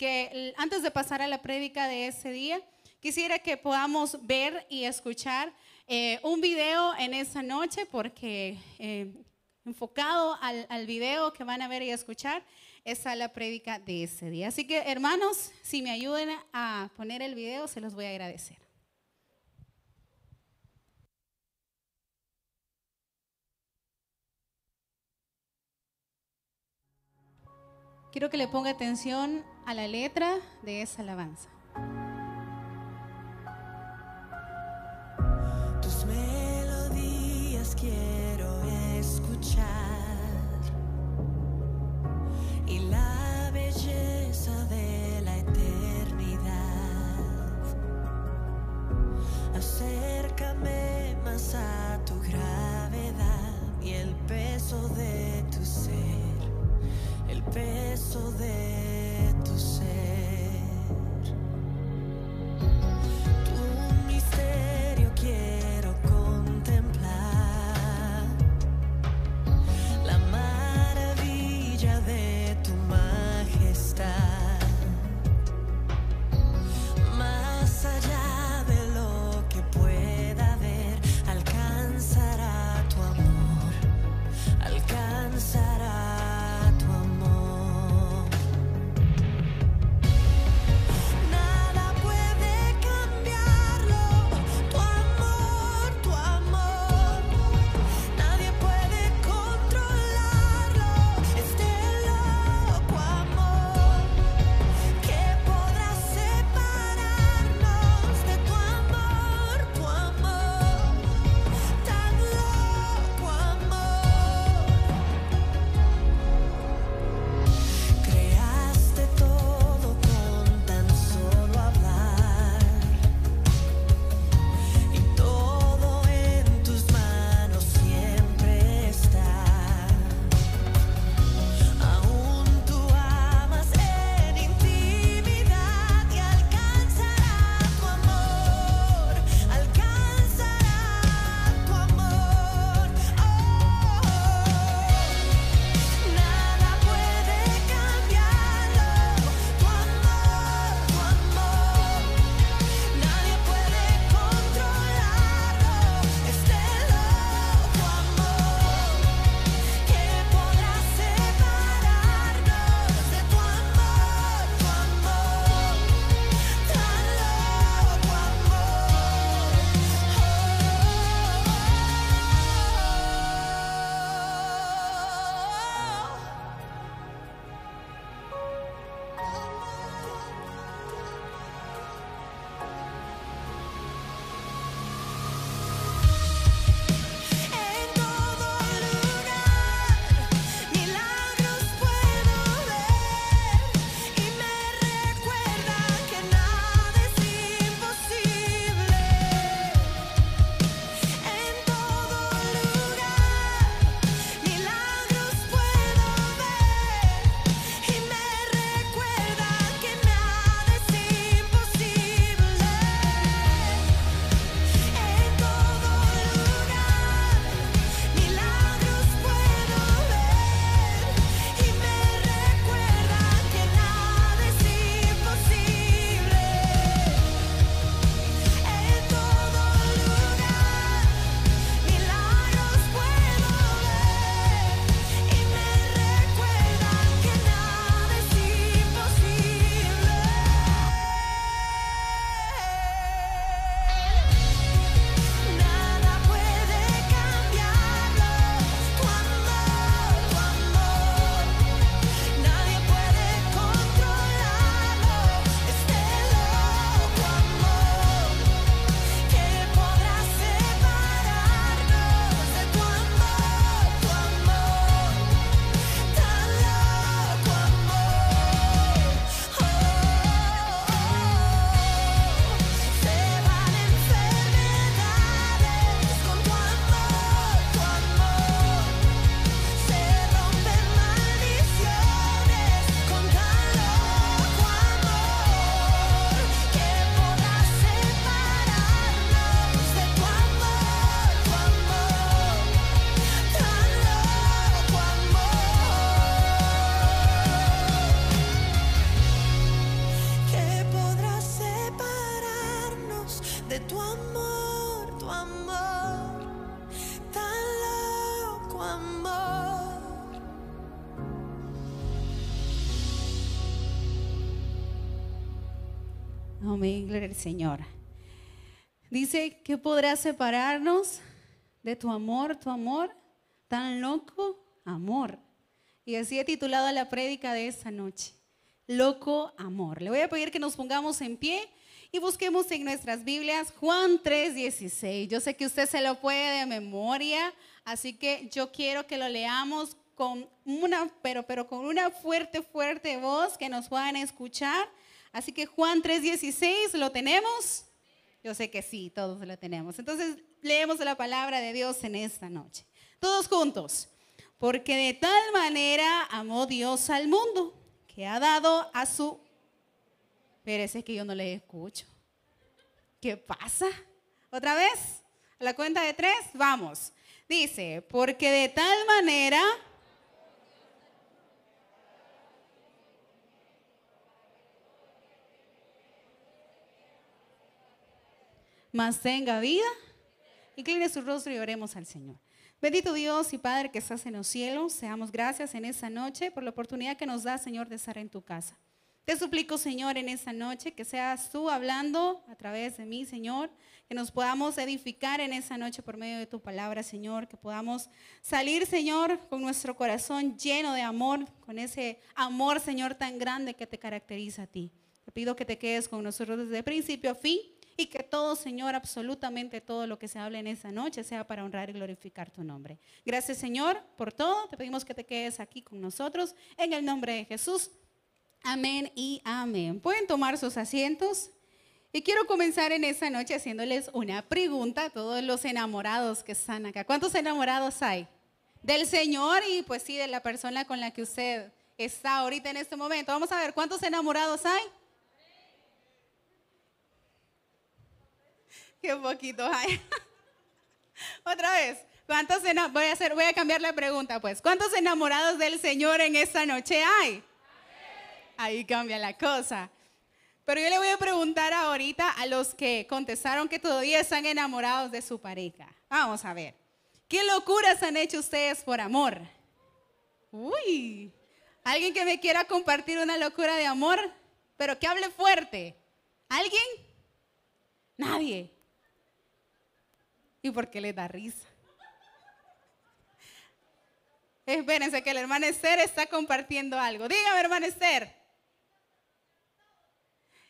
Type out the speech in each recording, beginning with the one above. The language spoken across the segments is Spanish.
que antes de pasar a la prédica de ese día, quisiera que podamos ver y escuchar eh, un video en esa noche, porque eh, enfocado al, video que van a ver y escuchar, esa es la prédica de ese día. Así que hermanos, si me ayuden a poner el video, se los voy a agradecer. Quiero que le ponga atención a la letra de esa alabanza. Tus melodías quiero escuchar y la belleza de la eternidad. Acércame más a tu gravedad y el peso de tu ser, el peso de Al Señor. Dice que podrá separarnos de tu amor, tu amor, tan loco amor. Y así he titulado la prédica de esta noche, Loco Amor. Le voy a pedir que nos pongamos en pie y busquemos en nuestras Biblias Juan 3:16. Yo sé que usted se lo puede de memoria, así que yo quiero que lo leamos con una, pero, pero con una fuerte, fuerte voz que nos puedan escuchar. Así que Juan 3:16, ¿lo tenemos? Yo sé que sí, todos lo tenemos. Entonces leemos la palabra de Dios en esta noche. Todos juntos. Porque de tal manera amó Dios al mundo que ha dado a su... Espérese que yo no le escucho. ¿Qué pasa? ¿Otra vez? A la cuenta de tres, vamos. Dice, porque de tal manera... Más tenga vida. Incline su rostro y oremos al Señor. Bendito Dios y Padre que estás en los cielos, seamos gracias en esta noche por la oportunidad que nos da, Señor, de estar en tu casa. Te suplico, Señor, en esta noche que seas tú hablando a través de mí, Señor, que nos podamos edificar en esta noche por medio de tu palabra, Señor, que podamos salir, Señor, con nuestro corazón lleno de amor, con ese amor, Señor, tan grande que te caracteriza a ti. Te pido que te quedes con nosotros desde principio a fin y que todo, Señor, absolutamente todo lo que se hable en esta noche sea para honrar y glorificar tu nombre. Gracias, Señor, por todo. Te pedimos que te quedes aquí con nosotros en el nombre de Jesús. Amén y amén. Pueden tomar sus asientos. Y quiero comenzar en esta noche haciéndoles una pregunta a todos los enamorados que están acá. ¿Cuántos enamorados hay? Del Señor y pues sí, de la persona con la que usted está ahorita en este momento. Vamos a ver, ¿cuántos enamorados hay? Qué poquito hay. Otra vez. ¿Cuántos voy a hacer voy a cambiar la pregunta pues. ¿Cuántos enamorados del Señor en esta noche hay? Ahí cambia la cosa. Pero yo le voy a preguntar ahorita a los que contestaron que todavía están enamorados de su pareja. Vamos a ver. ¿Qué locuras han hecho ustedes por amor? Uy. ¿Alguien que me quiera compartir una locura de amor? Pero que hable fuerte. ¿Alguien? Nadie. ¿Y por qué le da risa? Espérense que el hermano Esther está compartiendo algo. Dígame, hermano Esther.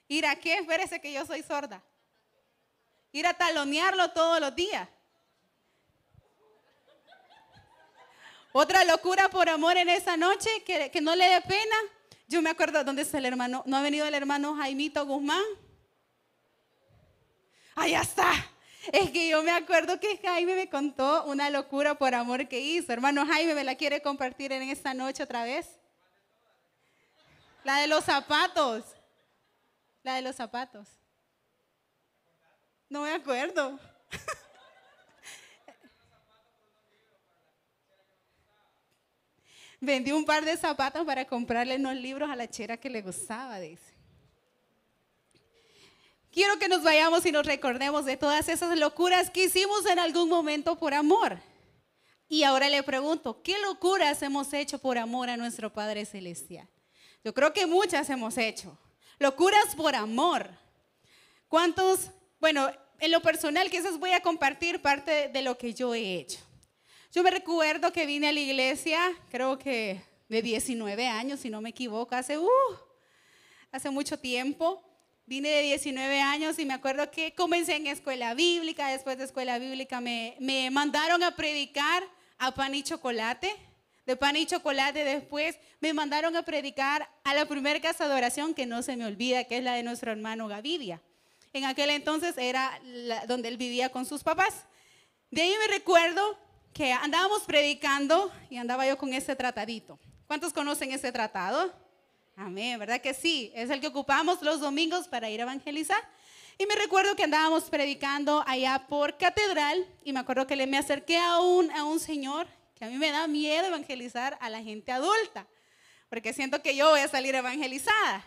Ir a qué? Espérese que yo soy sorda. Ir a talonearlo todos los días. Otra locura por amor en esa noche, que, que no le dé pena. Yo me acuerdo dónde está el hermano. ¿No ha venido el hermano Jaimito Guzmán? Allá está. Es que yo me acuerdo que Jaime me contó una locura por amor que hizo. Hermano Jaime, ¿me la quiere compartir en esta noche otra vez? La de los zapatos. La de los zapatos. No me acuerdo. Vendí un par de zapatos para comprarle unos libros a la chera que le gustaba, dice. Quiero que nos vayamos y nos recordemos de todas esas locuras que hicimos en algún momento por amor. Y ahora le pregunto, ¿qué locuras hemos hecho por amor a nuestro Padre Celestial? Yo creo que muchas hemos hecho. Locuras por amor. ¿Cuántos? Bueno, en lo personal quizás voy a compartir parte de lo que yo he hecho. Yo me recuerdo que vine a la iglesia, creo que de 19 años, si no me equivoco, hace, uh, hace mucho tiempo. Vine de 19 años y me acuerdo que comencé en escuela bíblica, después de escuela bíblica me, me mandaron a predicar a pan y chocolate. De pan y chocolate después me mandaron a predicar a la primera casa de oración que no se me olvida, que es la de nuestro hermano Gavidia. En aquel entonces era donde él vivía con sus papás. De ahí me recuerdo que andábamos predicando y andaba yo con ese tratadito. ¿Cuántos conocen ese tratado? Amén, ¿verdad que sí? Es el que ocupamos los domingos para ir a evangelizar. Y me recuerdo que andábamos predicando allá por catedral y me acuerdo que le me acerqué a un, a un señor que a mí me da miedo evangelizar a la gente adulta, porque siento que yo voy a salir evangelizada.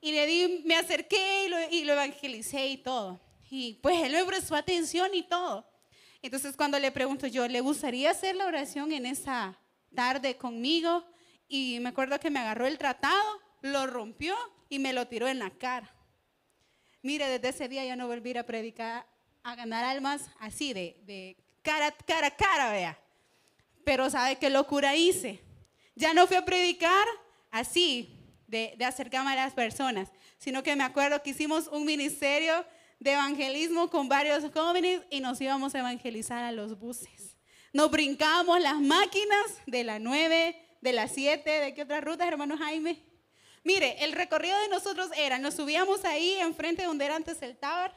Y le di, me acerqué y lo, y lo evangelicé y todo. Y pues él me prestó atención y todo. Entonces cuando le pregunto yo, ¿le gustaría hacer la oración en esa tarde conmigo? Y me acuerdo que me agarró el tratado, lo rompió y me lo tiró en la cara. Mire, desde ese día ya no volví a predicar, a ganar almas así, de, de cara, cara cara, vea. Pero ¿sabe qué locura hice? Ya no fui a predicar así, de, de acercarme a las personas, sino que me acuerdo que hicimos un ministerio de evangelismo con varios jóvenes y nos íbamos a evangelizar a los buses. Nos brincábamos las máquinas de la 9, de la 7, ¿de qué otras rutas, hermano Jaime? Mire, el recorrido de nosotros era, nos subíamos ahí enfrente donde era antes el Tower,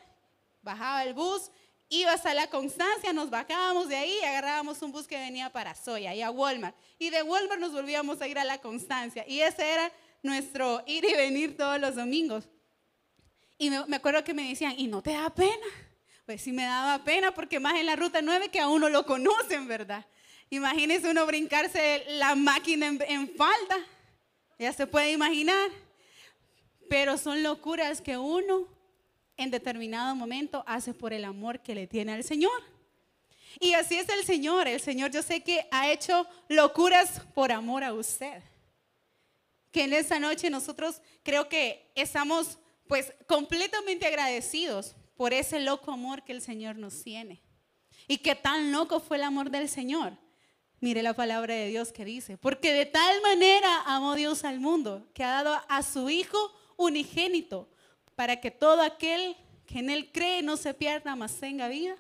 bajaba el bus, iba hasta la Constancia, nos bajábamos de ahí agarrábamos un bus que venía para Soya y a Walmart. Y de Walmart nos volvíamos a ir a la Constancia. Y ese era nuestro ir y venir todos los domingos. Y me, acuerdo que me decían, ¿y no te da pena? Pues sí me daba pena porque más en la ruta 9 que a uno lo conocen, ¿verdad? Imagínese uno brincarse la máquina en, en falda. Ya se puede imaginar. Pero son locuras que uno en determinado momento hace por el amor que le tiene al Señor. Y así es el Señor. El Señor yo sé que ha hecho locuras por amor a usted que en esa noche nosotros creo que estamos pues completamente agradecidos por ese loco amor que el Señor nos tiene. Y que tan loco fue el amor del Señor. Mire la palabra de Dios que dice, porque de tal manera amó Dios al mundo, que ha dado a su Hijo unigénito, para que todo aquel que en Él cree no se pierda, mas tenga vida.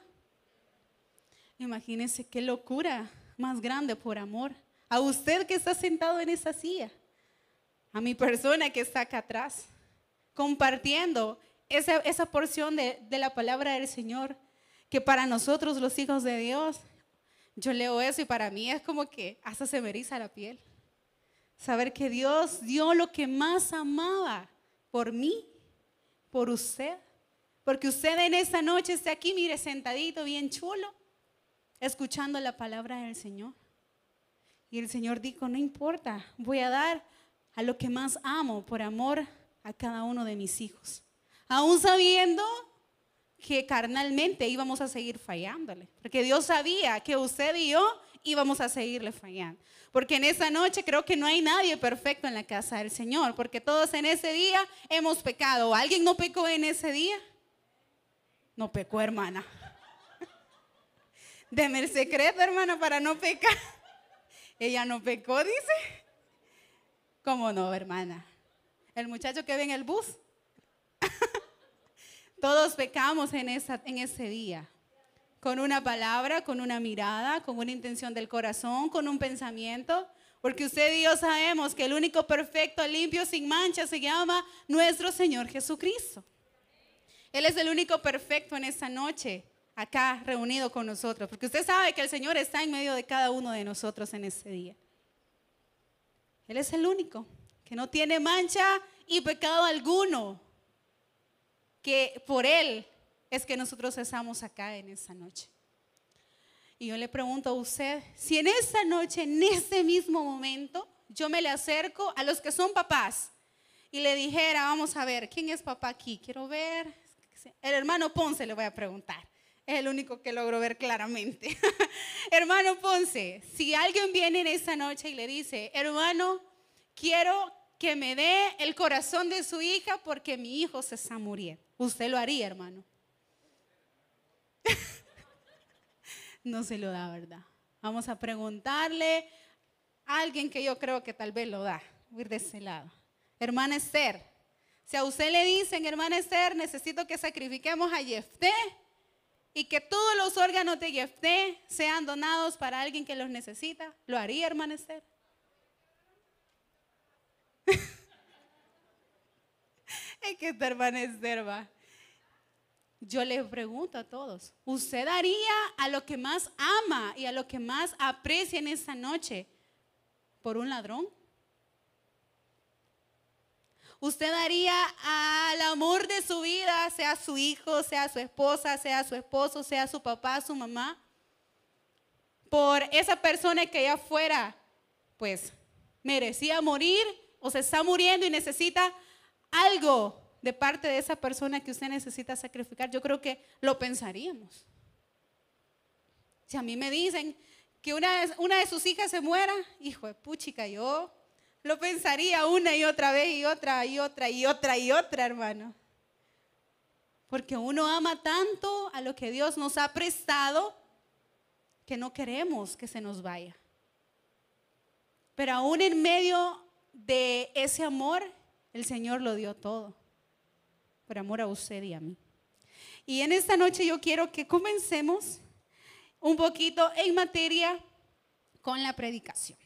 Imagínense qué locura más grande por amor. A usted que está sentado en esa silla a mi persona que está acá atrás, compartiendo esa, porción de la palabra del Señor, que para nosotros los hijos de Dios, yo leo eso y para mí es como que hasta se me eriza la piel. Saber que Dios dio lo que más amaba por mí, por usted. Porque usted en esa noche está aquí, mire, sentadito, bien chulo, escuchando la palabra del Señor. Y el Señor dijo, no importa, voy a dar a lo que más amo por amor a cada uno de mis hijos. Aún sabiendo que carnalmente íbamos a seguir fallándole. Porque Dios sabía que usted y yo íbamos a seguirle fallando. Porque en esa noche creo que no hay nadie perfecto en la casa del Señor. Porque todos en ese día hemos pecado. ¿Alguien no pecó en ese día? No pecó, hermana. Deme el secreto, hermana, para no pecar. Ella no pecó, dice. ¿Cómo no, hermana? El muchacho que ve en el bus. Todos pecamos en, ese día. Con una palabra, con una mirada, con una intención del corazón, con un pensamiento. Porque usted y yo sabemos que el único perfecto, limpio, sin mancha se llama nuestro Señor Jesucristo. Él es el único perfecto en esta noche, acá reunido con nosotros. Porque usted sabe que el Señor está en medio de cada uno de nosotros en ese día. Él es el único que no tiene mancha y pecado alguno. Que por Él es que nosotros estamos acá en esta noche. Y yo le pregunto a usted, si en esta noche, en este mismo momento, yo me le acerco a los que son papás y le dijera, vamos a ver, ¿quién es papá aquí? Quiero ver. El hermano Ponce le voy a preguntar. Es el único que logro ver claramente. hermano Ponce, si alguien viene en esta noche y le dice, hermano, quiero que me dé el corazón de su hija porque mi hijo se está muriendo. Usted lo haría, hermano. no se lo da, ¿verdad? Vamos a preguntarle a alguien que yo creo que tal vez lo da. Voy de ese lado. Hermana Esther, si a usted le dicen, hermana Esther, necesito que sacrifiquemos a Jefté, y que todos los órganos de Jefté sean donados para alguien que los necesita, ¿lo haría, hermana Esther? Es que esta hermana Esther va. Yo le pregunto a todos, ¿usted daría a lo que más ama y a lo que más aprecia en esta noche por un ladrón? Usted daría al amor de su vida, sea su hijo, sea su esposa, sea su esposo, sea su papá, su mamá, por esa persona que allá afuera, pues, merecía morir o se está muriendo y necesita algo de parte de esa persona que usted necesita sacrificar, yo creo que lo pensaríamos. Si a mí me dicen que una de, sus hijas se muera, hijo de puchica, yo lo pensaría una y otra vez y otra y otra y otra y otra, hermano. Porque uno ama tanto a lo que Dios nos ha prestado que no queremos que se nos vaya. Pero aún en medio de ese amor, el Señor lo dio todo. Por amor a usted y a mí. Y en esta noche yo quiero que comencemos un poquito en materia con la predicación.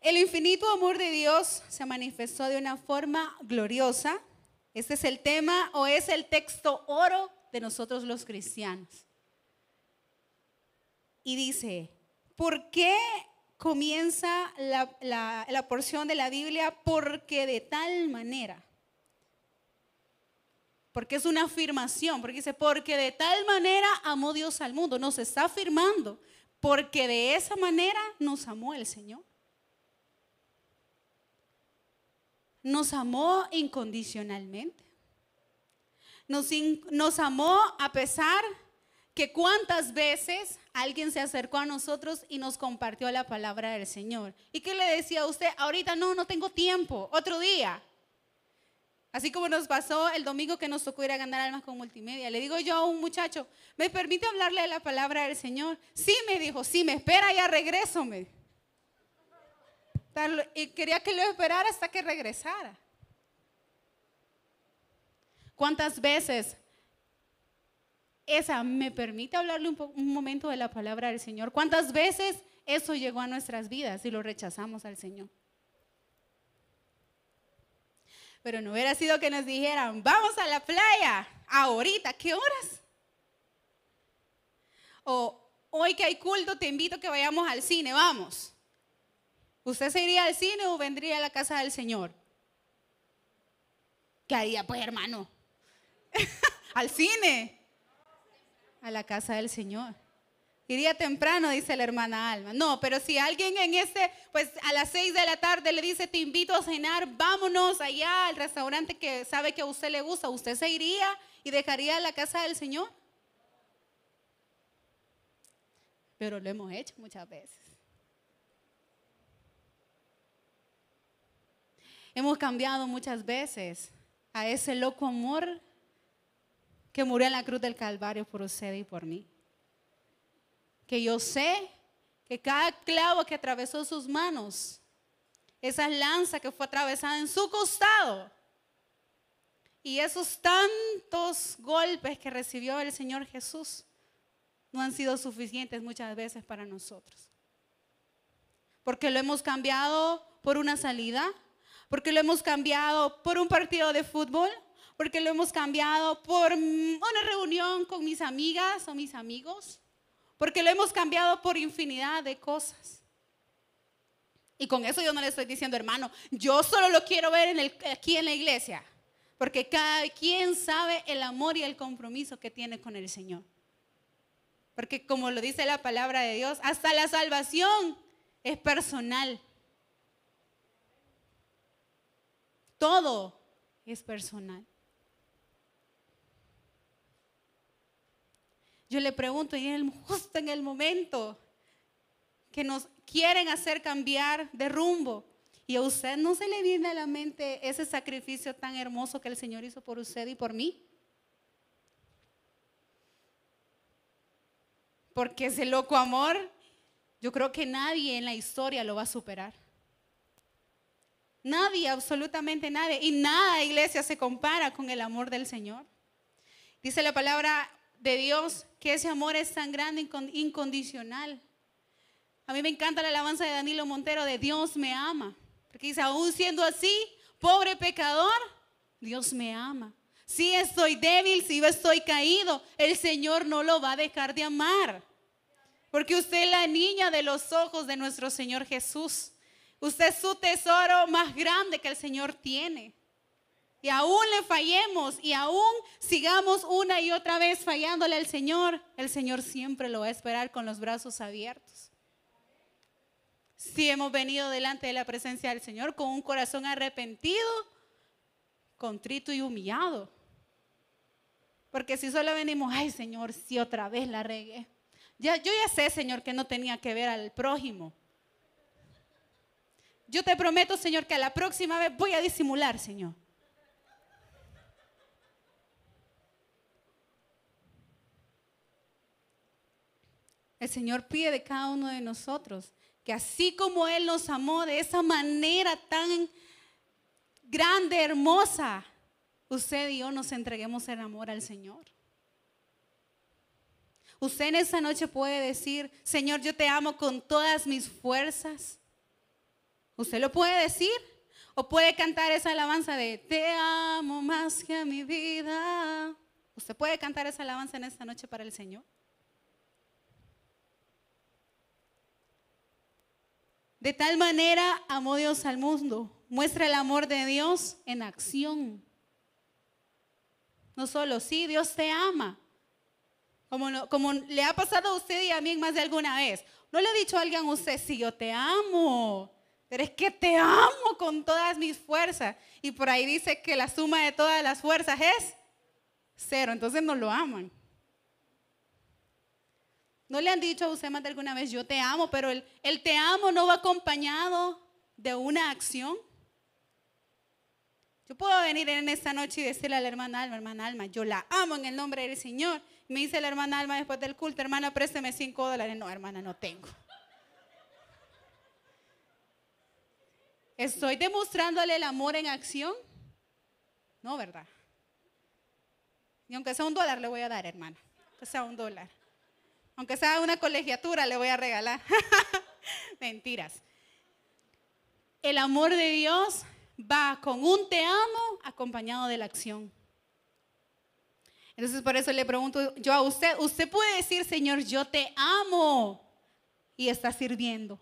El infinito amor de Dios se manifestó de una forma gloriosa. Este es el tema o es el texto oro de nosotros los cristianos. Y dice, ¿por qué comienza la, la porción de la Biblia? Porque de tal manera. Porque es una afirmación, porque dice, porque de tal manera amó Dios al mundo. Nos está afirmando, porque de esa manera nos amó el Señor. nos amó incondicionalmente. Nos, nos, amó a pesar que cuántas veces alguien se acercó a nosotros y nos compartió la palabra del Señor. ¿Y qué le decía a usted? Ahorita no, no tengo tiempo, otro día. Así como nos pasó el domingo que nos tocó ir a ganar almas con multimedia. Le digo yo a un muchacho, ¿me permite hablarle de la palabra del Señor? Sí, me dijo, sí, me espera, ya regreso. Y quería que lo esperara hasta que regresara. ¿Cuántas veces esa me permite hablarle un, momento de la palabra del Señor? ¿Cuántas veces eso llegó a nuestras vidas y lo rechazamos al Señor? Pero no hubiera sido que nos dijeran, vamos a la playa, ahorita, ¿qué horas? O hoy que hay culto, te invito a que vayamos al cine, vamos. ¿Usted se iría al cine o vendría a la casa del Señor? ¿Qué haría, pues, hermano? al cine. A la casa del Señor. Iría temprano, dice la hermana Alma. No, pero si alguien en este, pues a las seis de la tarde le dice, te invito a cenar, vámonos allá al restaurante que sabe que a usted le gusta, ¿usted se iría y dejaría la casa del Señor? Pero lo hemos hecho muchas veces. Hemos cambiado muchas veces a ese loco amor que murió en la cruz del Calvario por usted y por mí. Que yo sé que cada clavo que atravesó sus manos, esa lanza que fue atravesada en su costado, y esos tantos golpes que recibió el Señor Jesús, no han sido suficientes muchas veces para nosotros. Porque lo hemos cambiado por una salida, porque lo hemos cambiado por un partido de fútbol, porque lo hemos cambiado por una reunión con mis amigas o mis amigos, porque lo hemos cambiado por infinidad de cosas. Y con eso yo no le estoy diciendo, hermano, yo solo lo quiero ver aquí en la iglesia, porque cada quien sabe el amor y el compromiso que tiene con el Señor. Porque como lo dice la palabra de Dios, hasta la salvación es personal. Todo es personal. Yo le pregunto, y en justo en el momento que nos quieren hacer cambiar de rumbo, y a usted no se le viene a la mente ese sacrificio tan hermoso que el Señor hizo por usted y por mí. Porque ese loco amor, yo creo que nadie en la historia lo va a superar. Nadie, absolutamente nadie. Y nada, iglesia, se compara con el amor del Señor. Dice la palabra de Dios que ese amor es tan grande, incondicional. A mí me encanta la alabanza de Danilo Montero de Dios me ama. Porque dice, aún siendo así, pobre pecador, Dios me ama. Si estoy débil, si estoy caído, el Señor no lo va a dejar de amar. Porque usted es la niña de los ojos de nuestro Señor Jesús. Usted es su tesoro más grande que el Señor tiene. Y aún le fallemos y aún sigamos una y otra vez fallándole al Señor, el Señor siempre lo va a esperar con los brazos abiertos. Si hemos venido delante de la presencia del Señor con un corazón arrepentido, contrito y humillado. Porque si solo venimos, ay Señor, si otra vez la regué. Ya, yo ya sé, Señor, que no tenía que ver al prójimo. Yo te prometo, Señor, que a la próxima vez voy a disimular, Señor. El Señor pide de cada uno de nosotros que así como Él nos amó de esa manera tan grande, hermosa, usted y yo nos entreguemos en amor al Señor. Usted en esa noche puede decir, Señor, yo te amo con todas mis fuerzas. Usted lo puede decir. O puede cantar esa alabanza de, te amo más que a mi vida. Usted puede cantar esa alabanza en esta noche para el Señor. De tal manera amó Dios al mundo. Muestra el amor de Dios en acción. No solo, sí, Dios te ama. Como, le ha pasado a usted y a mí más de alguna vez. No le ha dicho a alguien a usted, sí, yo te amo. Pero es que te amo con todas mis fuerzas. Y por ahí dice que la suma de todas las fuerzas es cero. Entonces no lo aman. ¿No le han dicho a usted más de alguna vez, yo te amo, pero el, el te amo no va acompañado de una acción? Yo puedo venir en esta noche y decirle a la hermana Alma, hermana Alma, yo la amo en el nombre del Señor. Me dice la hermana Alma después del culto, hermana, présteme cinco dólares. No, hermana, no tengo. ¿Estoy demostrándole el amor en acción? No, ¿verdad? Y aunque sea un dólar le voy a dar, hermana. Aunque sea un dólar. Aunque sea una colegiatura, le voy a regalar. Mentiras. El amor de Dios va con un te amo acompañado de la acción. Entonces por eso le pregunto yo a usted, usted puede decir, Señor, yo te amo y está sirviendo.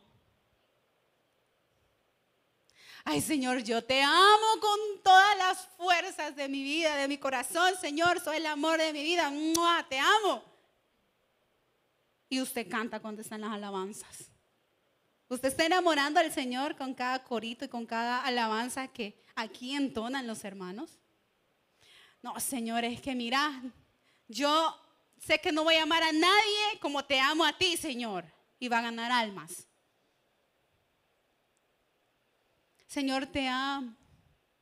Ay, Señor, yo te amo con todas las fuerzas de mi vida, de mi corazón, Señor, soy el amor de mi vida, te amo. Y usted canta cuando están las alabanzas. Usted está enamorando al Señor con cada corito y con cada alabanza que aquí entonan los hermanos. No, Señor, es que mira, yo sé que no voy a amar a nadie como te amo a ti, Señor. Y va a ganar almas. Señor, te amo.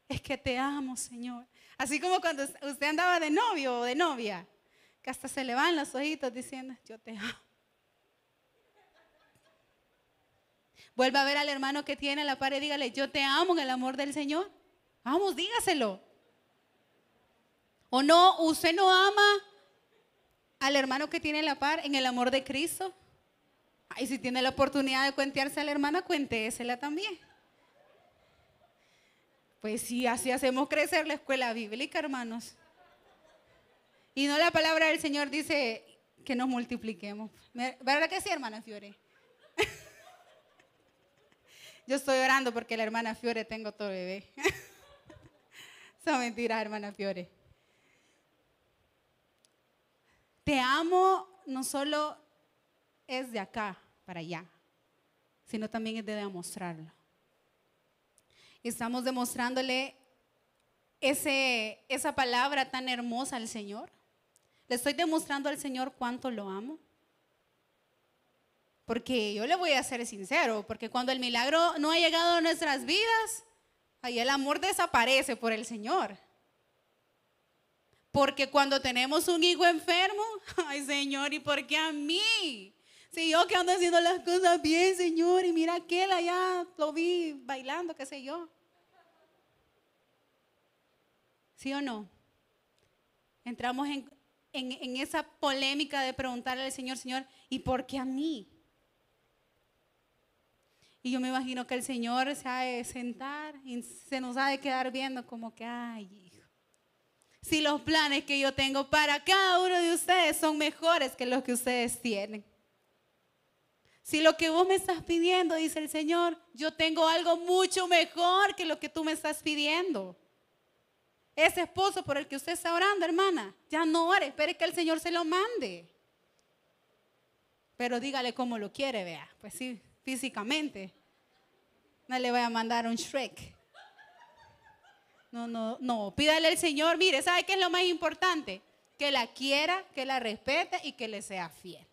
Es que te amo, Señor. Así como cuando usted andaba de novio o de novia, que hasta se le van los ojitos diciendo, yo te amo. Vuelva a ver al hermano que tiene la par y dígale, yo te amo en el amor del Señor. Vamos, dígaselo. ¿O no, usted no ama al hermano que tiene la par en el amor de Cristo? Ay, si tiene la oportunidad de cuentearse a la hermana, cuéntesela también. Pues sí, así hacemos crecer la escuela bíblica, hermanos. Y no la palabra del Señor dice que nos multipliquemos. ¿Verdad que sí, hermana Fiore? Yo estoy orando porque la hermana Fiore tengo todo bebé. Son mentiras, hermana Fiore. Te amo no solo es de acá para allá, sino también es de demostrarlo. Estamos demostrándole ese, esa palabra tan hermosa al Señor. Le estoy demostrando al Señor cuánto lo amo. Porque yo le voy a ser sincero, porque cuando el milagro no ha llegado a nuestras vidas, ahí el amor desaparece por el Señor. Porque cuando tenemos un hijo enfermo, ay Señor, ¿y por qué a mí? Si yo que ando haciendo las cosas bien, Señor, y mira aquel allá, lo vi bailando, qué sé yo. ¿Sí o no? Entramos en, en esa polémica de preguntarle al Señor, Señor, ¿y por qué a mí? Y yo me imagino que el Señor se ha de sentar y se nos ha de quedar viendo como que, ay, hijo. Si los planes que yo tengo para cada uno de ustedes son mejores que los que ustedes tienen. Si lo que vos me estás pidiendo, dice el Señor, yo tengo algo mucho mejor que lo que tú me estás pidiendo. Ese esposo por el que usted está orando, hermana, ya no ore, espere que el Señor se lo mande. Pero dígale cómo lo quiere, vea. Pues sí, físicamente. No le voy a mandar un Shrek. No, no, no. Pídale al Señor, mire, ¿sabe qué es lo más importante? Que la quiera, que la respete y que le sea fiel.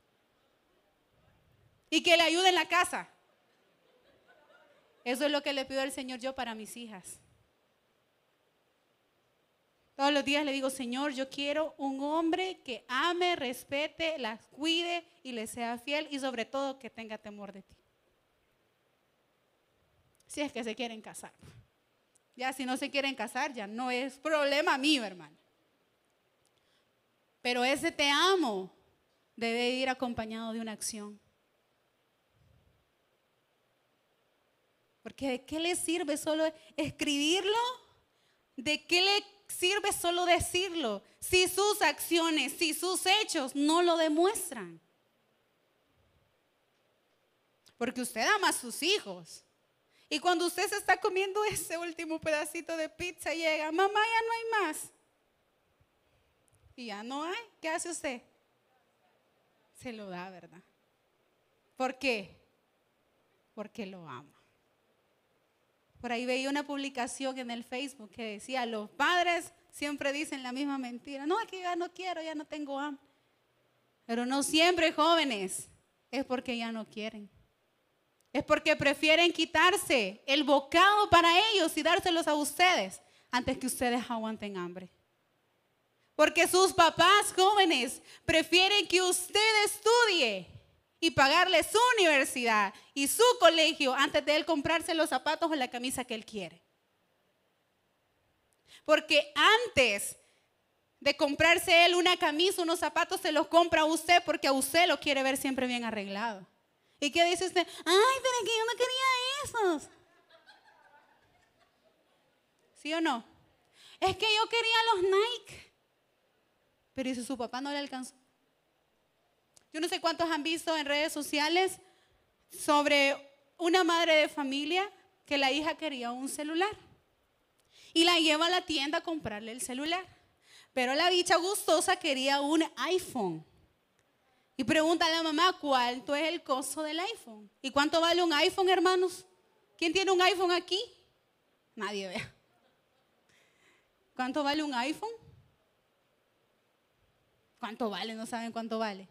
Y que le ayude en la casa. Eso es lo que le pido al Señor yo para mis hijas. Todos los días le digo, Señor, yo quiero un hombre que ame, respete, las cuide y le sea fiel y sobre todo que tenga temor de ti. Si es que se quieren casar. Ya si no se quieren casar, ya no es problema mío, hermano. Pero ese te amo debe ir acompañado de una acción. Porque ¿de qué le sirve solo escribirlo? ¿De qué le sirve solo decirlo si sus acciones, si sus hechos no lo demuestran? Porque usted ama a sus hijos. Y cuando usted se está comiendo ese último pedacito de pizza, llega, mamá, ya no hay más. Y ya no hay. ¿Qué hace usted? Se lo da, ¿verdad? ¿Por qué? Porque lo ama. Por ahí veía una publicación en el Facebook que decía, los padres siempre dicen la misma mentira. No, que ya no quiero, ya no tengo hambre. Pero no siempre jóvenes, es porque ya no quieren. Es porque prefieren quitarse el bocado para ellos y dárselos a ustedes antes que ustedes aguanten hambre. Porque sus papás jóvenes prefieren que usted estudie y pagarle su universidad y su colegio antes de él comprarse los zapatos o la camisa que él quiere. Porque antes de comprarse él una camisa, unos zapatos, se los compra a usted porque a usted lo quiere ver siempre bien arreglado. ¿Y qué dice usted? Ay, pero que yo no quería esos. ¿Sí o no? Es que yo quería los Nike. Pero dice, su papá no le alcanzó. Yo no sé cuántos han visto en redes sociales sobre una madre de familia que la hija quería un celular. Y la lleva a la tienda a comprarle el celular. Pero la bicha gustosa quería un iPhone. Y pregunta a la mamá cuánto es el costo del iPhone. ¿Y cuánto vale un iPhone, hermanos? ¿Quién tiene un iPhone aquí? Nadie vea. ¿Cuánto vale un iPhone? ¿Cuánto vale? No saben cuánto vale.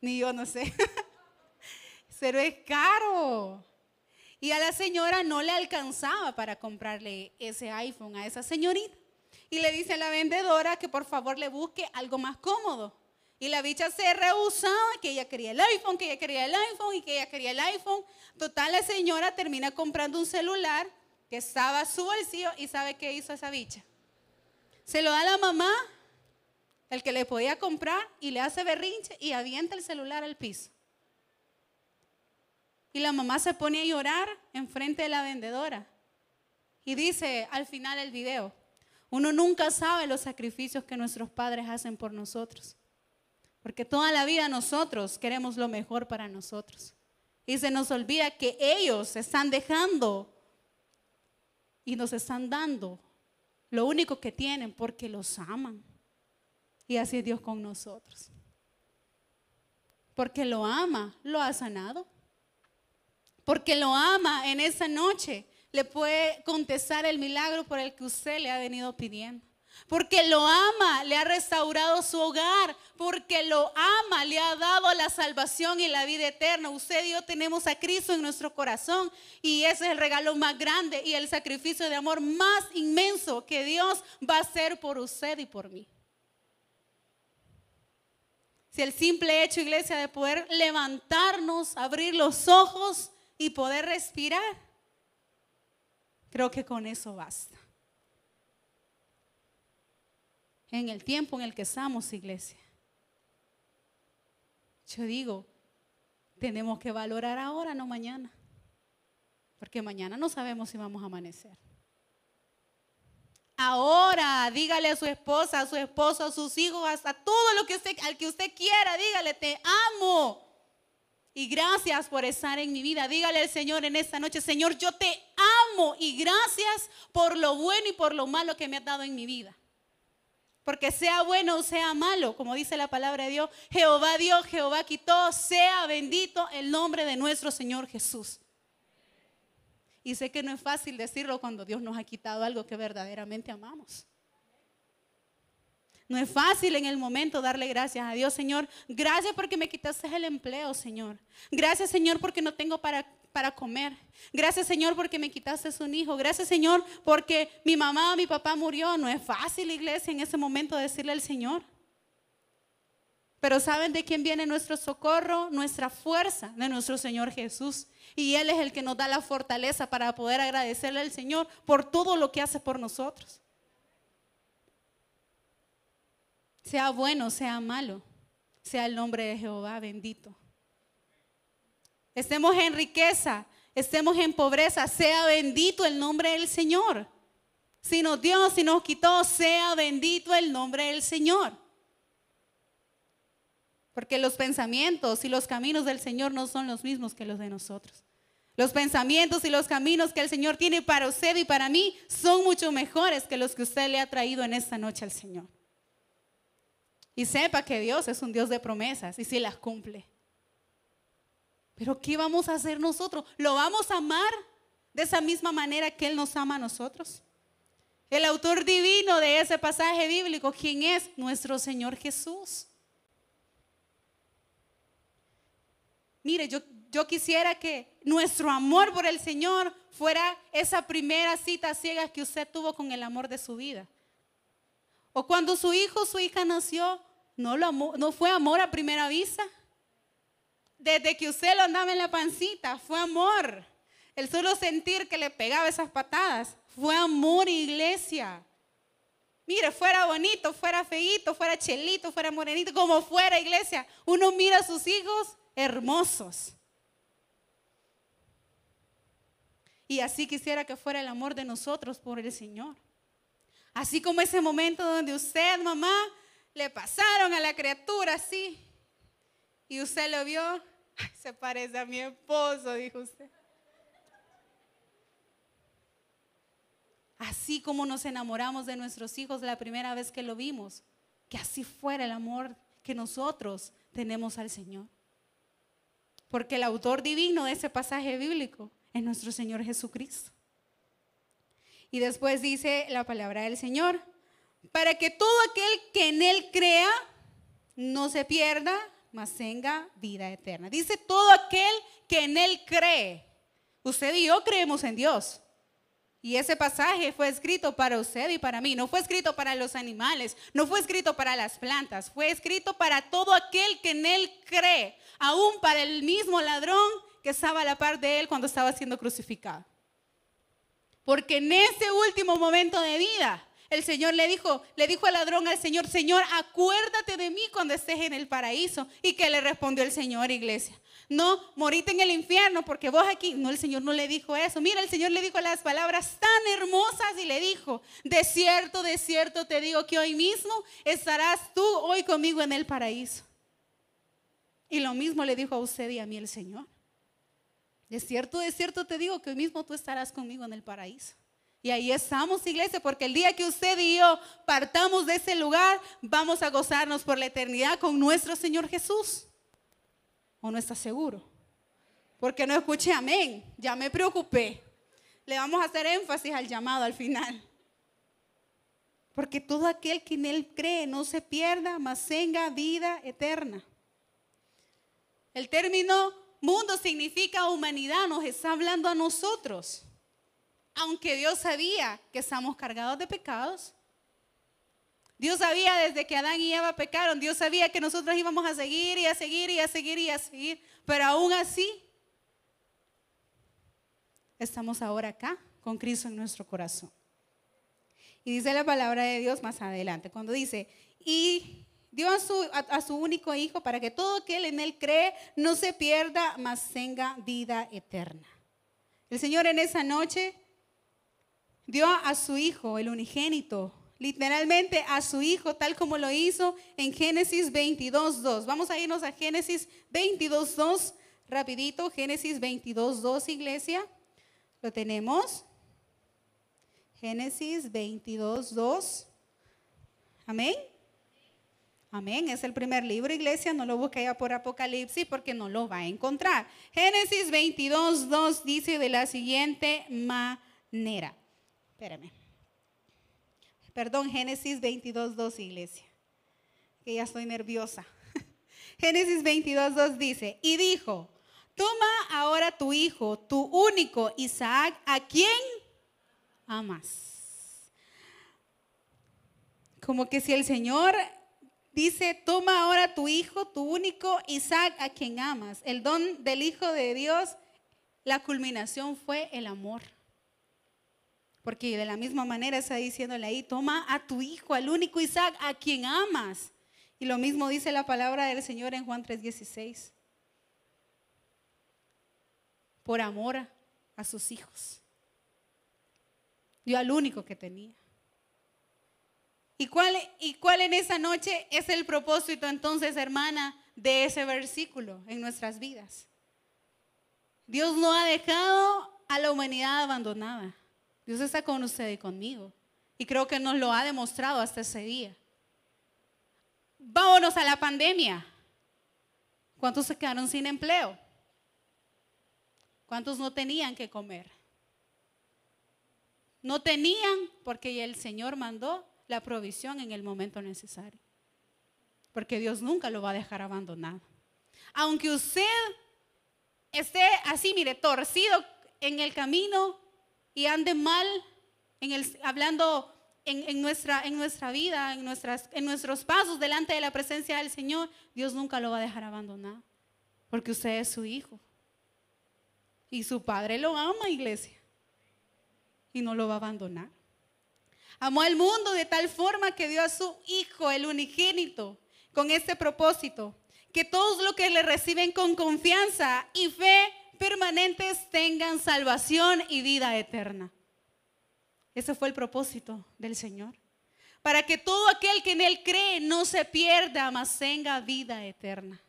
Ni yo no sé. Pero es caro. Y a la señora no le alcanzaba para comprarle ese iPhone a esa señorita. Y le dice a la vendedora que por favor le busque algo más cómodo. Y la bicha se rehusaba, que ella quería el iPhone, que ella quería el iPhone y que ella quería el iPhone. Total, la señora termina comprando un celular que estaba a su bolsillo y ¿sabe qué hizo esa bicha? Se lo da a la mamá el que le podía comprar y le hace berrinche y avienta el celular al piso. Y la mamá se pone a llorar enfrente de la vendedora. Y dice al final del video, uno nunca sabe los sacrificios que nuestros padres hacen por nosotros. Porque toda la vida nosotros queremos lo mejor para nosotros. Y se nos olvida que ellos están dejando y nos están dando lo único que tienen porque los aman. Y así es Dios con nosotros. Porque lo ama, lo ha sanado. Porque lo ama en esa noche, le puede contestar el milagro por el que usted le ha venido pidiendo. Porque lo ama, le ha restaurado su hogar. Porque lo ama, le ha dado la salvación y la vida eterna. Usted y yo tenemos a Cristo en nuestro corazón. Y ese es el regalo más grande y el sacrificio de amor más inmenso que Dios va a hacer por usted y por mí. Si el simple hecho, iglesia, de poder levantarnos, abrir los ojos y poder respirar, creo que con eso basta. En el tiempo en el que estamos, iglesia. Yo digo, tenemos que valorar ahora, no mañana. Porque mañana no sabemos si vamos a amanecer. Ahora, dígale a su esposa, a su esposo, a sus hijos, hasta todo lo que usted, al que usted quiera, dígale, te amo. Y gracias por estar en mi vida. Dígale al Señor en esta noche, Señor, yo te amo y gracias por lo bueno y por lo malo que me has dado en mi vida. Porque sea bueno o sea malo, como dice la palabra de Dios, Jehová Dios, Jehová quitó, sea bendito el nombre de nuestro Señor Jesús. Y sé que no es fácil decirlo cuando Dios nos ha quitado algo que verdaderamente amamos. No es fácil en el momento darle gracias a Dios, Señor. Gracias porque me quitaste el empleo, Señor. Gracias, Señor, porque no tengo para, para comer. Gracias, Señor, porque me quitaste un hijo. Gracias, Señor, porque mi mamá mi papá murió. No es fácil, iglesia, en ese momento decirle al Señor. Pero ¿saben de quién viene nuestro socorro? Nuestra fuerza, de nuestro Señor Jesús. Y Él es el que nos da la fortaleza para poder agradecerle al Señor por todo lo que hace por nosotros. Sea bueno, sea malo, sea el nombre de Jehová bendito. Estemos en riqueza, estemos en pobreza, sea bendito el nombre del Señor. Si nos dio, si nos quitó, sea bendito el nombre del Señor. Porque los pensamientos y los caminos del Señor no son los mismos que los de nosotros. Los pensamientos y los caminos que el Señor tiene para usted y para mí son mucho mejores que los que usted le ha traído en esta noche al Señor. Y sepa que Dios es un Dios de promesas y si las cumple. Pero ¿qué vamos a hacer nosotros? ¿Lo vamos a amar de esa misma manera que Él nos ama a nosotros? El autor divino de ese pasaje bíblico, ¿quién es? Nuestro Señor Jesús. Mire, yo, yo quisiera que nuestro amor por el Señor fuera esa primera cita ciega que usted tuvo con el amor de su vida. O cuando su hijo su hija nació, no, lo no fue amor a primera vista. Desde que usted lo andaba en la pancita, fue amor. El solo sentir que le pegaba esas patadas, fue amor, iglesia. Mire, fuera bonito, fuera feito, fuera chelito, fuera morenito, como fuera, iglesia. Uno mira a sus hijos hermosos. Y así quisiera que fuera el amor de nosotros por el Señor. Así como ese momento donde usted, mamá, le pasaron a la criatura así. Y usted lo vio, se parece a mi esposo, dijo usted. Así como nos enamoramos de nuestros hijos la primera vez que lo vimos, que así fuera el amor que nosotros tenemos al Señor. Porque el autor divino de ese pasaje bíblico es nuestro Señor Jesucristo. Y después dice la palabra del Señor, para que todo aquel que en Él crea no se pierda, mas tenga vida eterna. Dice todo aquel que en Él cree. Usted y yo creemos en Dios. Y ese pasaje fue escrito para usted y para mí. No fue escrito para los animales, no fue escrito para las plantas, fue escrito para todo aquel que en Él cree, aún para el mismo ladrón que estaba a la par de Él cuando estaba siendo crucificado. Porque en ese último momento de vida, el Señor le dijo, le dijo al ladrón al Señor, Señor, acuérdate de mí cuando estés en el paraíso. ¿Y que le respondió el Señor, iglesia? No, morite en el infierno porque vos aquí. No, el Señor no le dijo eso. Mira, el Señor le dijo las palabras tan hermosas y le dijo, de cierto, de cierto te digo que hoy mismo estarás tú hoy conmigo en el paraíso. Y lo mismo le dijo a usted y a mí el Señor. De cierto, de cierto te digo que hoy mismo tú estarás conmigo en el paraíso. Y ahí estamos, iglesia, porque el día que usted y yo partamos de ese lugar, vamos a gozarnos por la eternidad con nuestro Señor Jesús. ¿O no está seguro? Porque no escuché amén. Ya me preocupé. Le vamos a hacer énfasis al llamado al final. Porque todo aquel que en Él cree no se pierda, mas tenga vida eterna. El término mundo significa humanidad, nos está hablando a nosotros. Aunque Dios sabía que estamos cargados de pecados. Dios sabía desde que Adán y Eva pecaron, Dios sabía que nosotros íbamos a seguir y a seguir y a seguir y a seguir. Pero aún así, estamos ahora acá con Cristo en nuestro corazón. Y dice la palabra de Dios más adelante, cuando dice, y dio a su, a, su único hijo para que todo aquel en él cree no se pierda, mas tenga vida eterna. El Señor en esa noche dio a su hijo, el unigénito, literalmente a su hijo, tal como lo hizo en Génesis 22.2. Vamos a irnos a Génesis 22.2, rapidito, Génesis 22.2, iglesia. ¿Lo tenemos? Génesis 22.2. Amén. Amén. Es el primer libro, iglesia. No lo busque ya por Apocalipsis porque no lo va a encontrar. Génesis 22, 2 dice de la siguiente manera. Espérame. Perdón, Génesis 22, 2, iglesia. Que ya estoy nerviosa. Génesis 22, 2 dice, y dijo, toma ahora tu hijo, tu único Isaac, a quien amas. Como que si el Señor dice, toma ahora tu hijo, tu único Isaac, a quien amas. El don del Hijo de Dios, la culminación fue el amor. Porque de la misma manera está diciéndole ahí, toma a tu hijo, al único Isaac, a quien amas. Y lo mismo dice la palabra del Señor en Juan 3:16. Por amor a sus hijos. Dio al único que tenía. ¿Y cuál, ¿Y cuál en esa noche es el propósito entonces, hermana, de ese versículo en nuestras vidas? Dios no ha dejado a la humanidad abandonada. Dios está con usted y conmigo. Y creo que nos lo ha demostrado hasta ese día. Vámonos a la pandemia. ¿Cuántos se quedaron sin empleo? ¿Cuántos no tenían que comer? No tenían porque el Señor mandó la provisión en el momento necesario. Porque Dios nunca lo va a dejar abandonado. Aunque usted esté así, mire, torcido en el camino y ande mal, en el, hablando en, nuestra, en nuestra vida, en, nuestras, en nuestros pasos delante de la presencia del Señor, Dios nunca lo va a dejar abandonado. Porque usted es su hijo. Y su padre lo ama, iglesia. Y no lo va a abandonar. Amó al mundo de tal forma que dio a su Hijo, el unigénito, con este propósito, que todos los que le reciben con confianza y fe permanentes tengan salvación y vida eterna. Ese fue el propósito del Señor. Para que todo aquel que en Él cree no se pierda, mas tenga vida eterna.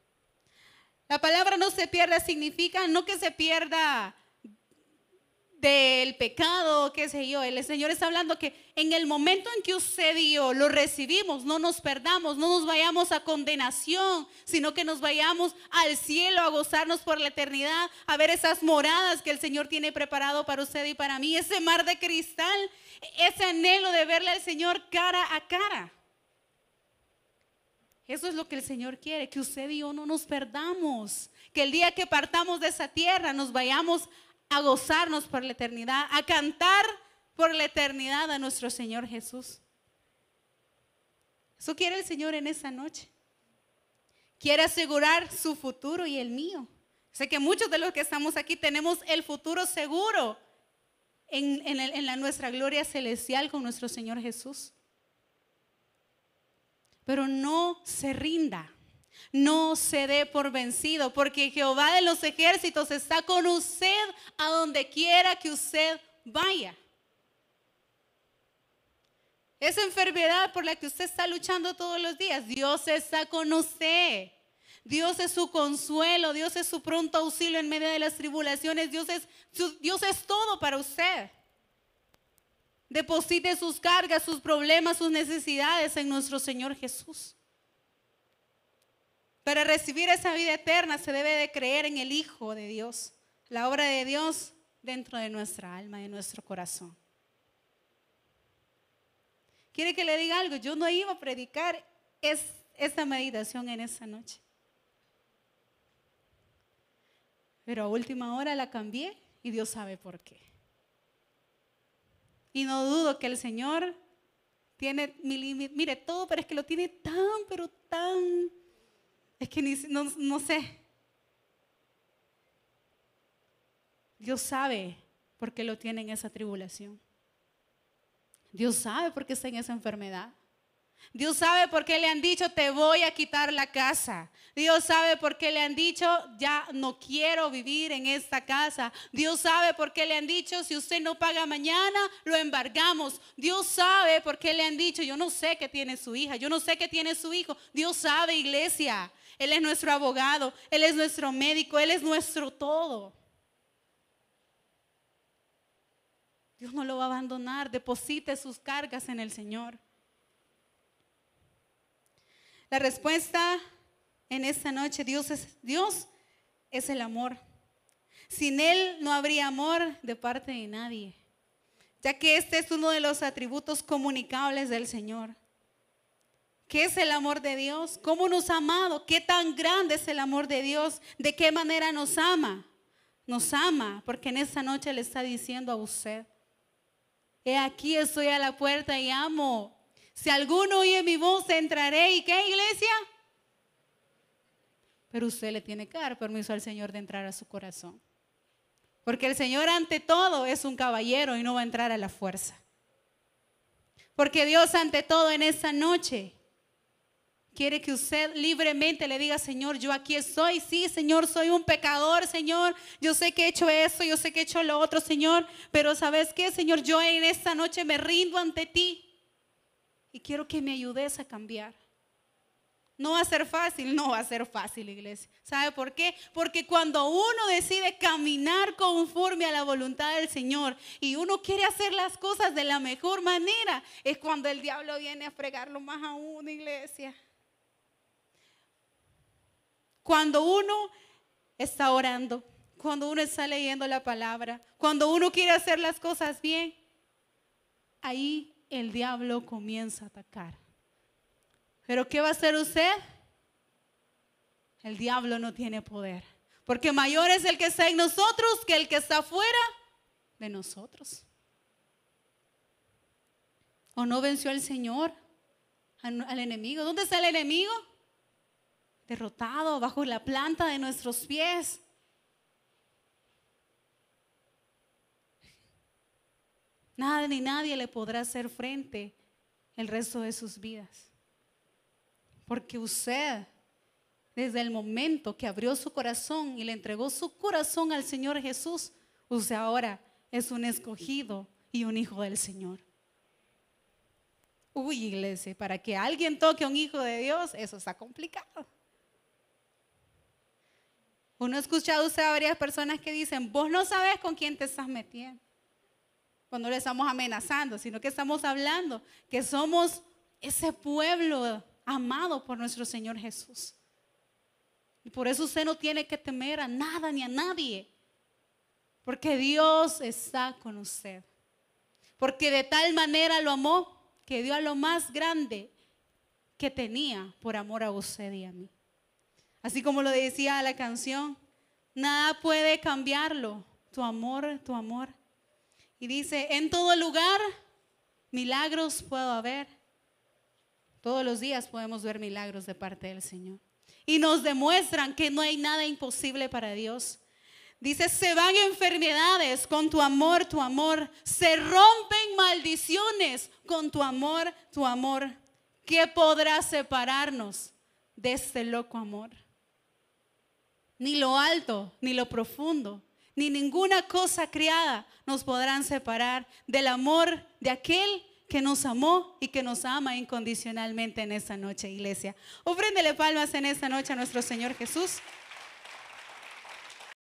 La palabra no se pierda significa no que se pierda del pecado, qué sé yo. El Señor está hablando que en el momento en que usted dio, lo recibimos, no nos perdamos, no nos vayamos a condenación, sino que nos vayamos al cielo a gozarnos por la eternidad, a ver esas moradas que el Señor tiene preparado para usted y para mí, ese mar de cristal, ese anhelo de verle al Señor cara a cara. Eso es lo que el Señor quiere, que usted y yo no nos perdamos, que el día que partamos de esa tierra nos vayamos a gozarnos por la eternidad, a cantar por la eternidad a nuestro Señor Jesús. Eso quiere el Señor en esa noche. Quiere asegurar su futuro y el mío. Sé que muchos de los que estamos aquí tenemos el futuro seguro en, en la, nuestra gloria celestial con nuestro Señor Jesús. Pero no se rinda no se dé por vencido, porque Jehová de los ejércitos está con usted a donde quiera que usted vaya. Esa enfermedad por la que usted está luchando todos los días, Dios está con usted. Dios es su consuelo, Dios es su pronto auxilio en medio de las tribulaciones, Dios es, Dios es todo para usted. Deposite sus cargas, sus problemas, sus necesidades en nuestro Señor Jesús. Para recibir esa vida eterna se debe de creer en el Hijo de Dios, la obra de Dios dentro de nuestra alma, de nuestro corazón. ¿Quiere que le diga algo? Yo no iba a predicar esta meditación en esa noche. Pero a última hora la cambié y Dios sabe por qué. Y no dudo que el Señor tiene mire todo, pero es que lo tiene tan, pero tan es que no, sé. Dios sabe por qué lo tiene en esa tribulación. Dios sabe por qué está en esa enfermedad. Dios sabe por qué le han dicho, te voy a quitar la casa. Dios sabe por qué le han dicho, ya no quiero vivir en esta casa. Dios sabe por qué le han dicho, si usted no paga mañana, lo embargamos. Dios sabe por qué le han dicho, yo no sé qué tiene su hija, yo no sé qué tiene su hijo. Dios sabe, iglesia. Él es nuestro abogado, Él es nuestro médico, Él es nuestro todo. Dios no lo va a abandonar, deposite sus cargas en el Señor. La respuesta en esta noche, Dios es, Dios es el amor. Sin Él no habría amor de parte de nadie, ya que este es uno de los atributos comunicables del Señor. ¿Qué es el amor de Dios? ¿Cómo nos ha amado? ¿Qué tan grande es el amor de Dios? ¿De qué manera nos ama? Nos ama porque en esta noche le está diciendo a usted, he aquí estoy a la puerta y amo. Si alguno oye mi voz, entraré. ¿Y qué iglesia? Pero usted le tiene que dar permiso al Señor de entrar a su corazón. Porque el Señor ante todo es un caballero y no va a entrar a la fuerza. Porque Dios ante todo en esta noche quiere que usted libremente le diga, Señor, yo aquí estoy. Sí, Señor, soy un pecador, Señor. Yo sé que he hecho esto, yo sé que he hecho lo otro, Señor. Pero ¿sabes qué, Señor? Yo en esta noche me rindo ante ti. Y quiero que me ayudes a cambiar. No va a ser fácil, no va a ser fácil, iglesia. ¿Sabe por qué? Porque cuando uno decide caminar conforme a la voluntad del Señor y uno quiere hacer las cosas de la mejor manera, es cuando el diablo viene a fregarlo más a uno, iglesia. Cuando uno está orando, cuando uno está leyendo la palabra, cuando uno quiere hacer las cosas bien, ahí el diablo comienza a atacar. Pero ¿qué va a hacer usted? El diablo no tiene poder. Porque mayor es el que está en nosotros que el que está fuera de nosotros. ¿O no venció el Señor al enemigo? ¿Dónde está el enemigo? Derrotado bajo la planta de nuestros pies. Nada ni nadie le podrá hacer frente el resto de sus vidas. Porque usted, desde el momento que abrió su corazón y le entregó su corazón al Señor Jesús, usted ahora es un escogido y un hijo del Señor. Uy, iglesia, para que alguien toque a un hijo de Dios, eso está complicado. Uno ha escuchado usted a varias personas que dicen, vos no sabes con quién te estás metiendo. Cuando le estamos amenazando, sino que estamos hablando que somos ese pueblo amado por nuestro Señor Jesús. Y por eso usted no tiene que temer a nada ni a nadie. Porque Dios está con usted. Porque de tal manera lo amó que dio a lo más grande que tenía por amor a usted y a mí. Así como lo decía la canción, nada puede cambiarlo. Tu amor, tu amor. Y dice, en todo lugar milagros puedo haber todos los días podemos ver milagros de parte del Señor. Y nos demuestran que no hay nada imposible para Dios. Dice, se van enfermedades con tu amor, tu amor. Se rompen maldiciones con tu amor, tu amor. ¿Qué podrá separarnos de este loco amor? Ni lo alto, ni lo profundo, ni ninguna cosa creada nos podrán separar del amor de aquel que nos amó y que nos ama incondicionalmente en esta noche, iglesia. Ofréndele palmas en esta noche a nuestro Señor Jesús.